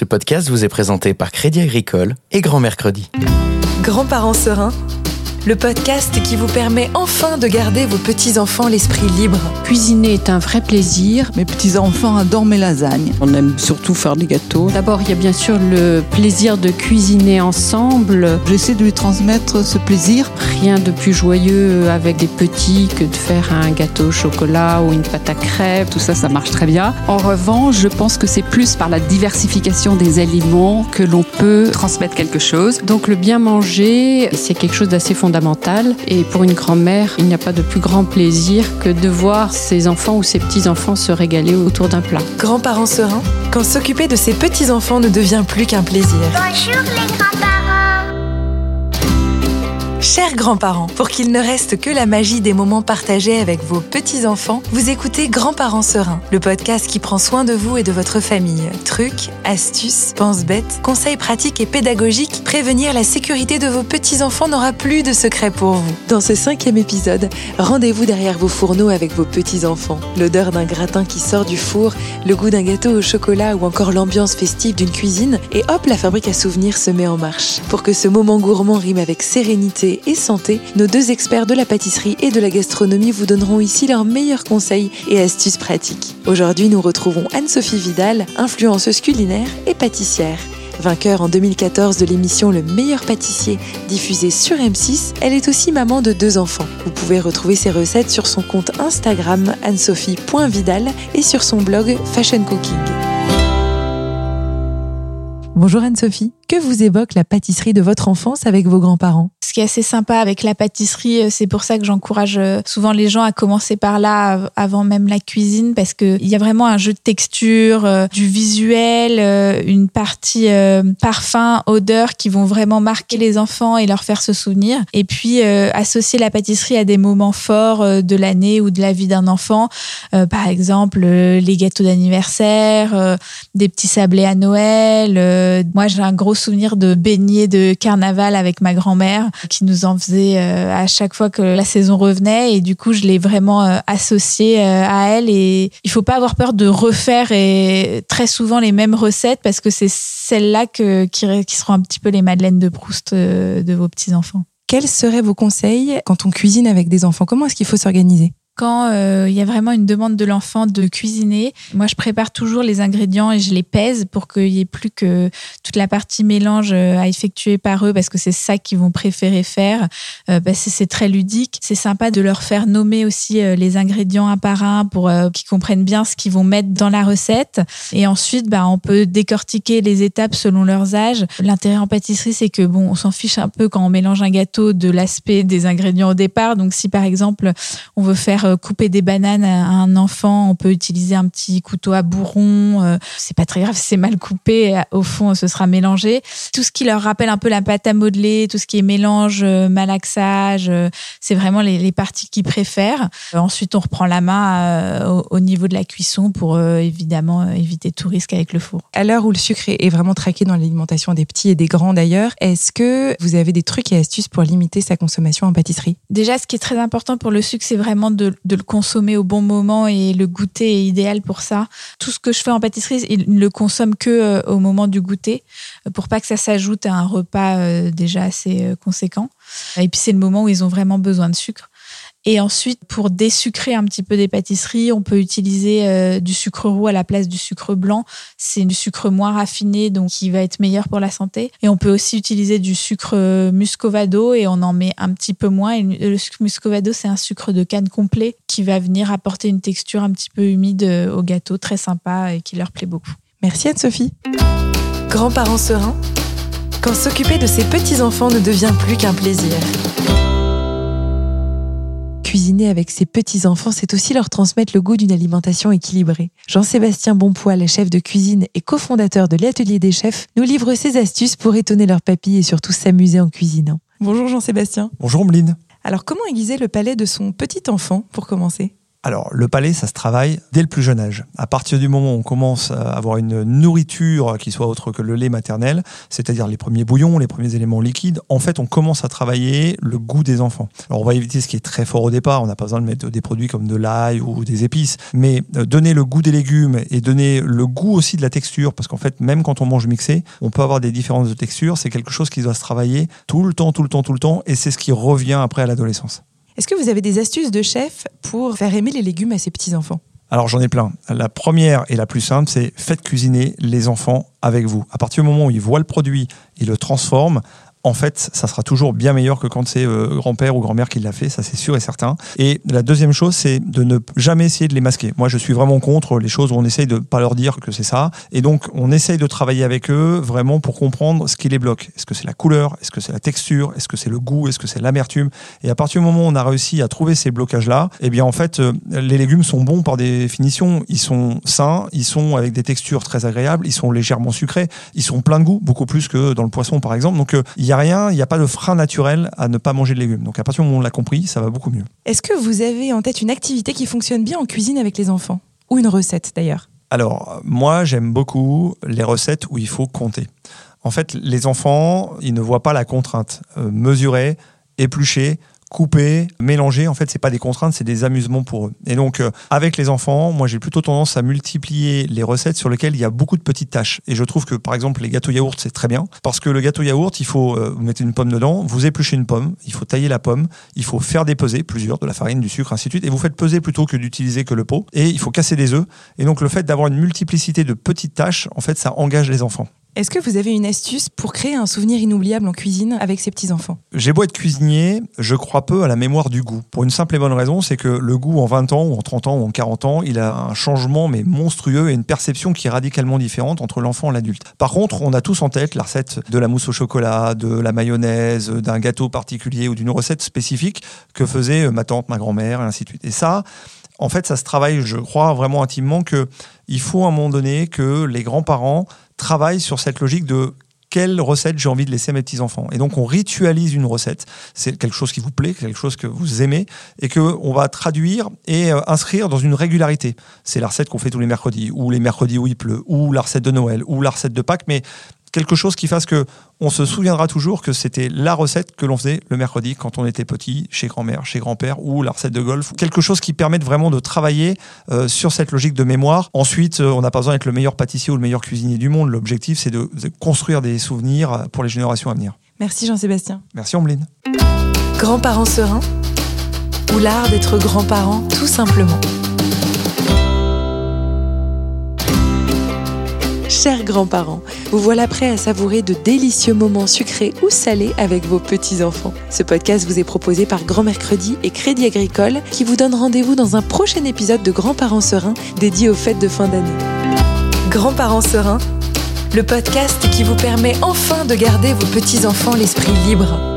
Ce podcast vous est présenté par Crédit Agricole et Grand Mercredi. Grands-parents sereins, le podcast qui vous permet enfin de garder vos petits-enfants l'esprit libre. Cuisiner est un vrai plaisir. Mes petits-enfants adorent mes lasagnes. On aime surtout faire des gâteaux. D'abord, il y a bien sûr le plaisir de cuisiner ensemble. J'essaie de lui transmettre ce plaisir. Rien de plus joyeux avec des petits que de faire un gâteau au chocolat ou une pâte à crêpes. Tout ça, ça marche très bien. En revanche, je pense que c'est plus par la diversification des aliments que l'on peut transmettre quelque chose. Donc le bien manger, c'est quelque chose d'assez fondamental et pour une grand-mère, il n'y a pas de plus grand plaisir que de voir ses enfants ou ses petits-enfants se régaler autour d'un plat. Grands-parents sereins, quand s'occuper de ses petits-enfants ne devient plus qu'un plaisir. Bonjour les grands-parents. Chers grands-parents, pour qu'il ne reste que la magie des moments partagés avec vos petits-enfants, vous écoutez Grands-parents sereins, le podcast qui prend soin de vous et de votre famille. Trucs, astuces, pense-bêtes, conseils pratiques et pédagogiques, prévenir la sécurité de vos petits-enfants n'aura plus de secret pour vous. Dans ce cinquième épisode, rendez-vous derrière vos fourneaux avec vos petits-enfants. L'odeur d'un gratin qui sort du four, le goût d'un gâteau au chocolat ou encore l'ambiance festive d'une cuisine, et hop, la fabrique à souvenirs se met en marche. Pour que ce moment gourmand rime avec sérénité et santé, nos deux experts de la pâtisserie et de la gastronomie vous donneront ici leurs meilleurs conseils et astuces pratiques. Aujourd'hui, nous retrouvons Anne-Sophie Vidal, influenceuse culinaire et pâtissière. Vainqueur en 2014 de l'émission Le meilleur pâtissier diffusée sur M6, elle est aussi maman de deux enfants. Vous pouvez retrouver ses recettes sur son compte Instagram anne-sophie.vidal et sur son blog Fashion Cooking. Bonjour Anne-Sophie, que vous évoque la pâtisserie de votre enfance avec vos grands-parents? Ce qui est assez sympa avec la pâtisserie, c'est pour ça que j'encourage souvent les gens à commencer par là avant même la cuisine parce qu'il y a vraiment un jeu de texture, du visuel, une partie parfum, odeur qui vont vraiment marquer les enfants et leur faire se souvenir. Et puis associer la pâtisserie à des moments forts de l'année ou de la vie d'un enfant, par exemple les gâteaux d'anniversaire, des petits sablés à Noël moi, j'ai un gros souvenir de beignets de carnaval avec ma grand-mère qui nous en faisait à chaque fois que la saison revenait. Et du coup, je l'ai vraiment associé à elle. Et il faut pas avoir peur de refaire et très souvent les mêmes recettes parce que c'est celles-là qui, qui seront un petit peu les madeleines de Proust de vos petits-enfants. Quels seraient vos conseils quand on cuisine avec des enfants? Comment est-ce qu'il faut s'organiser? Quand euh, il y a vraiment une demande de l'enfant de cuisiner, moi je prépare toujours les ingrédients et je les pèse pour qu'il n'y ait plus que toute la partie mélange à effectuer par eux parce que c'est ça qu'ils vont préférer faire. Euh, que c'est très ludique. C'est sympa de leur faire nommer aussi euh, les ingrédients un par un pour euh, qu'ils comprennent bien ce qu'ils vont mettre dans la recette. Et ensuite, bah, on peut décortiquer les étapes selon leurs âges. L'intérêt en pâtisserie, c'est que bon, on s'en fiche un peu quand on mélange un gâteau de l'aspect des ingrédients au départ. Donc si par exemple on veut faire couper des bananes à un enfant, on peut utiliser un petit couteau à bourron. C'est pas très grave si c'est mal coupé. Au fond, ce sera mélangé. Tout ce qui leur rappelle un peu la pâte à modeler, tout ce qui est mélange, malaxage, c'est vraiment les, les parties qu'ils préfèrent. Ensuite, on reprend la main au, au niveau de la cuisson pour évidemment éviter tout risque avec le four. À l'heure où le sucre est vraiment traqué dans l'alimentation des petits et des grands d'ailleurs, est-ce que vous avez des trucs et astuces pour limiter sa consommation en pâtisserie? Déjà, ce qui est très important pour le sucre, c'est vraiment de, de le consommer au bon moment et le goûter est idéal pour ça. Tout ce que je fais en pâtisserie, il ne le consomme que euh, au moment du goûter pour pas que ça s'ajoute à un repas euh, déjà assez euh, conséquent. Et puis c'est le moment où ils ont vraiment besoin de sucre. Et ensuite, pour désucrer un petit peu des pâtisseries, on peut utiliser euh, du sucre roux à la place du sucre blanc. C'est du sucre moins raffiné, donc qui va être meilleur pour la santé. Et on peut aussi utiliser du sucre muscovado et on en met un petit peu moins. Et le sucre muscovado, c'est un sucre de canne complet qui va venir apporter une texture un petit peu humide au gâteau, très sympa et qui leur plaît beaucoup. Merci Anne-Sophie. Grands-parents sereins, quand s'occuper de ses petits-enfants ne devient plus qu'un plaisir. Cuisiner avec ses petits-enfants, c'est aussi leur transmettre le goût d'une alimentation équilibrée. Jean-Sébastien Bonpoil, chef de cuisine et cofondateur de l'Atelier des chefs, nous livre ses astuces pour étonner leur papy et surtout s'amuser en cuisinant. Bonjour Jean-Sébastien. Bonjour Meline. Alors comment aiguiser le palais de son petit enfant pour commencer? Alors, le palais, ça se travaille dès le plus jeune âge. À partir du moment où on commence à avoir une nourriture qui soit autre que le lait maternel, c'est-à-dire les premiers bouillons, les premiers éléments liquides, en fait, on commence à travailler le goût des enfants. Alors, on va éviter ce qui est très fort au départ. On n'a pas besoin de mettre des produits comme de l'ail ou des épices, mais euh, donner le goût des légumes et donner le goût aussi de la texture, parce qu'en fait, même quand on mange mixé, on peut avoir des différences de texture. C'est quelque chose qui doit se travailler tout le temps, tout le temps, tout le temps, et c'est ce qui revient après à l'adolescence. Est-ce que vous avez des astuces de chef pour faire aimer les légumes à ses petits-enfants? Alors j'en ai plein. La première et la plus simple, c'est faites cuisiner les enfants avec vous. À partir du moment où ils voient le produit, ils le transforment, en fait, ça sera toujours bien meilleur que quand c'est euh, grand-père ou grand-mère qui l'a fait, ça c'est sûr et certain. Et la deuxième chose, c'est de ne jamais essayer de les masquer. Moi, je suis vraiment contre les choses où on essaye de pas leur dire que c'est ça. Et donc, on essaye de travailler avec eux vraiment pour comprendre ce qui les bloque. Est-ce que c'est la couleur? Est-ce que c'est la texture? Est-ce que c'est le goût? Est-ce que c'est l'amertume? Et à partir du moment où on a réussi à trouver ces blocages-là, eh bien, en fait, euh, les légumes sont bons par définition. Ils sont sains, ils sont avec des textures très agréables, ils sont légèrement sucrés, ils sont pleins de goût, beaucoup plus que dans le poisson, par exemple. Donc, euh, n'y a rien, il n'y a pas de frein naturel à ne pas manger de légumes. Donc à partir du moment où on l'a compris, ça va beaucoup mieux. Est-ce que vous avez en tête une activité qui fonctionne bien en cuisine avec les enfants? Ou une recette d'ailleurs? Alors, moi j'aime beaucoup les recettes où il faut compter. En fait, les enfants, ils ne voient pas la contrainte. Euh, mesurer, éplucher, couper, mélanger, en fait, c'est pas des contraintes, c'est des amusements pour eux. Et donc, euh, avec les enfants, moi, j'ai plutôt tendance à multiplier les recettes sur lesquelles il y a beaucoup de petites tâches. Et je trouve que, par exemple, les gâteaux yaourt, c'est très bien. Parce que le gâteau yaourt, il faut, euh, vous mettez une pomme dedans, vous épluchez une pomme, il faut tailler la pomme, il faut faire dépeser plusieurs, de la farine, du sucre, ainsi de suite. Et vous faites peser plutôt que d'utiliser que le pot. Et il faut casser des œufs. Et donc, le fait d'avoir une multiplicité de petites tâches, en fait, ça engage les enfants. Est-ce que vous avez une astuce pour créer un souvenir inoubliable en cuisine avec ses petits-enfants? J'ai beau être cuisinier, je crois peu à la mémoire du goût. Pour une simple et bonne raison, c'est que le goût en 20 ans ou en 30 ans ou en 40 ans, il a un changement mais monstrueux et une perception qui est radicalement différente entre l'enfant et l'adulte. Par contre, on a tous en tête la recette de la mousse au chocolat, de la mayonnaise, d'un gâteau particulier ou d'une recette spécifique que faisait ma tante, ma grand-mère et ainsi de suite. Et ça, en fait, ça se travaille, je crois vraiment intimement que il faut à un moment donné que les grands-parents travaillent sur cette logique de quelle recette j'ai envie de laisser à mes petits-enfants. Et donc, on ritualise une recette. C'est quelque chose qui vous plaît, quelque chose que vous aimez, et que on va traduire et euh, inscrire dans une régularité. C'est la recette qu'on fait tous les mercredis, ou les mercredis où il pleut, ou la recette de Noël, ou la recette de Pâques, mais quelque chose qui fasse que on se souviendra toujours que c'était la recette que l'on faisait le mercredi quand on était petit, chez grand-mère, chez grand-père, ou la recette de golf. Quelque chose qui permette vraiment de travailler euh, sur cette logique de mémoire. Ensuite, euh, on n'a pas besoin d'être le meilleur pâtissier ou le meilleur cuisinier du monde. L'objectif, c'est de, de construire des souvenirs pour les générations à venir. Merci Jean-Sébastien. Merci Ambline. Grands-parents sereins ou l'art d'être grands-parents tout simplement. Chers grands-parents, vous voilà prêts à savourer de délicieux moments sucrés ou salés avec vos petits-enfants. Ce podcast vous est proposé par Grand Mercredi et Crédit Agricole qui vous donne rendez-vous dans un prochain épisode de Grands-parents sereins dédié aux fêtes de fin d'année. Grands-parents sereins, le podcast qui vous permet enfin de garder vos petits-enfants l'esprit libre.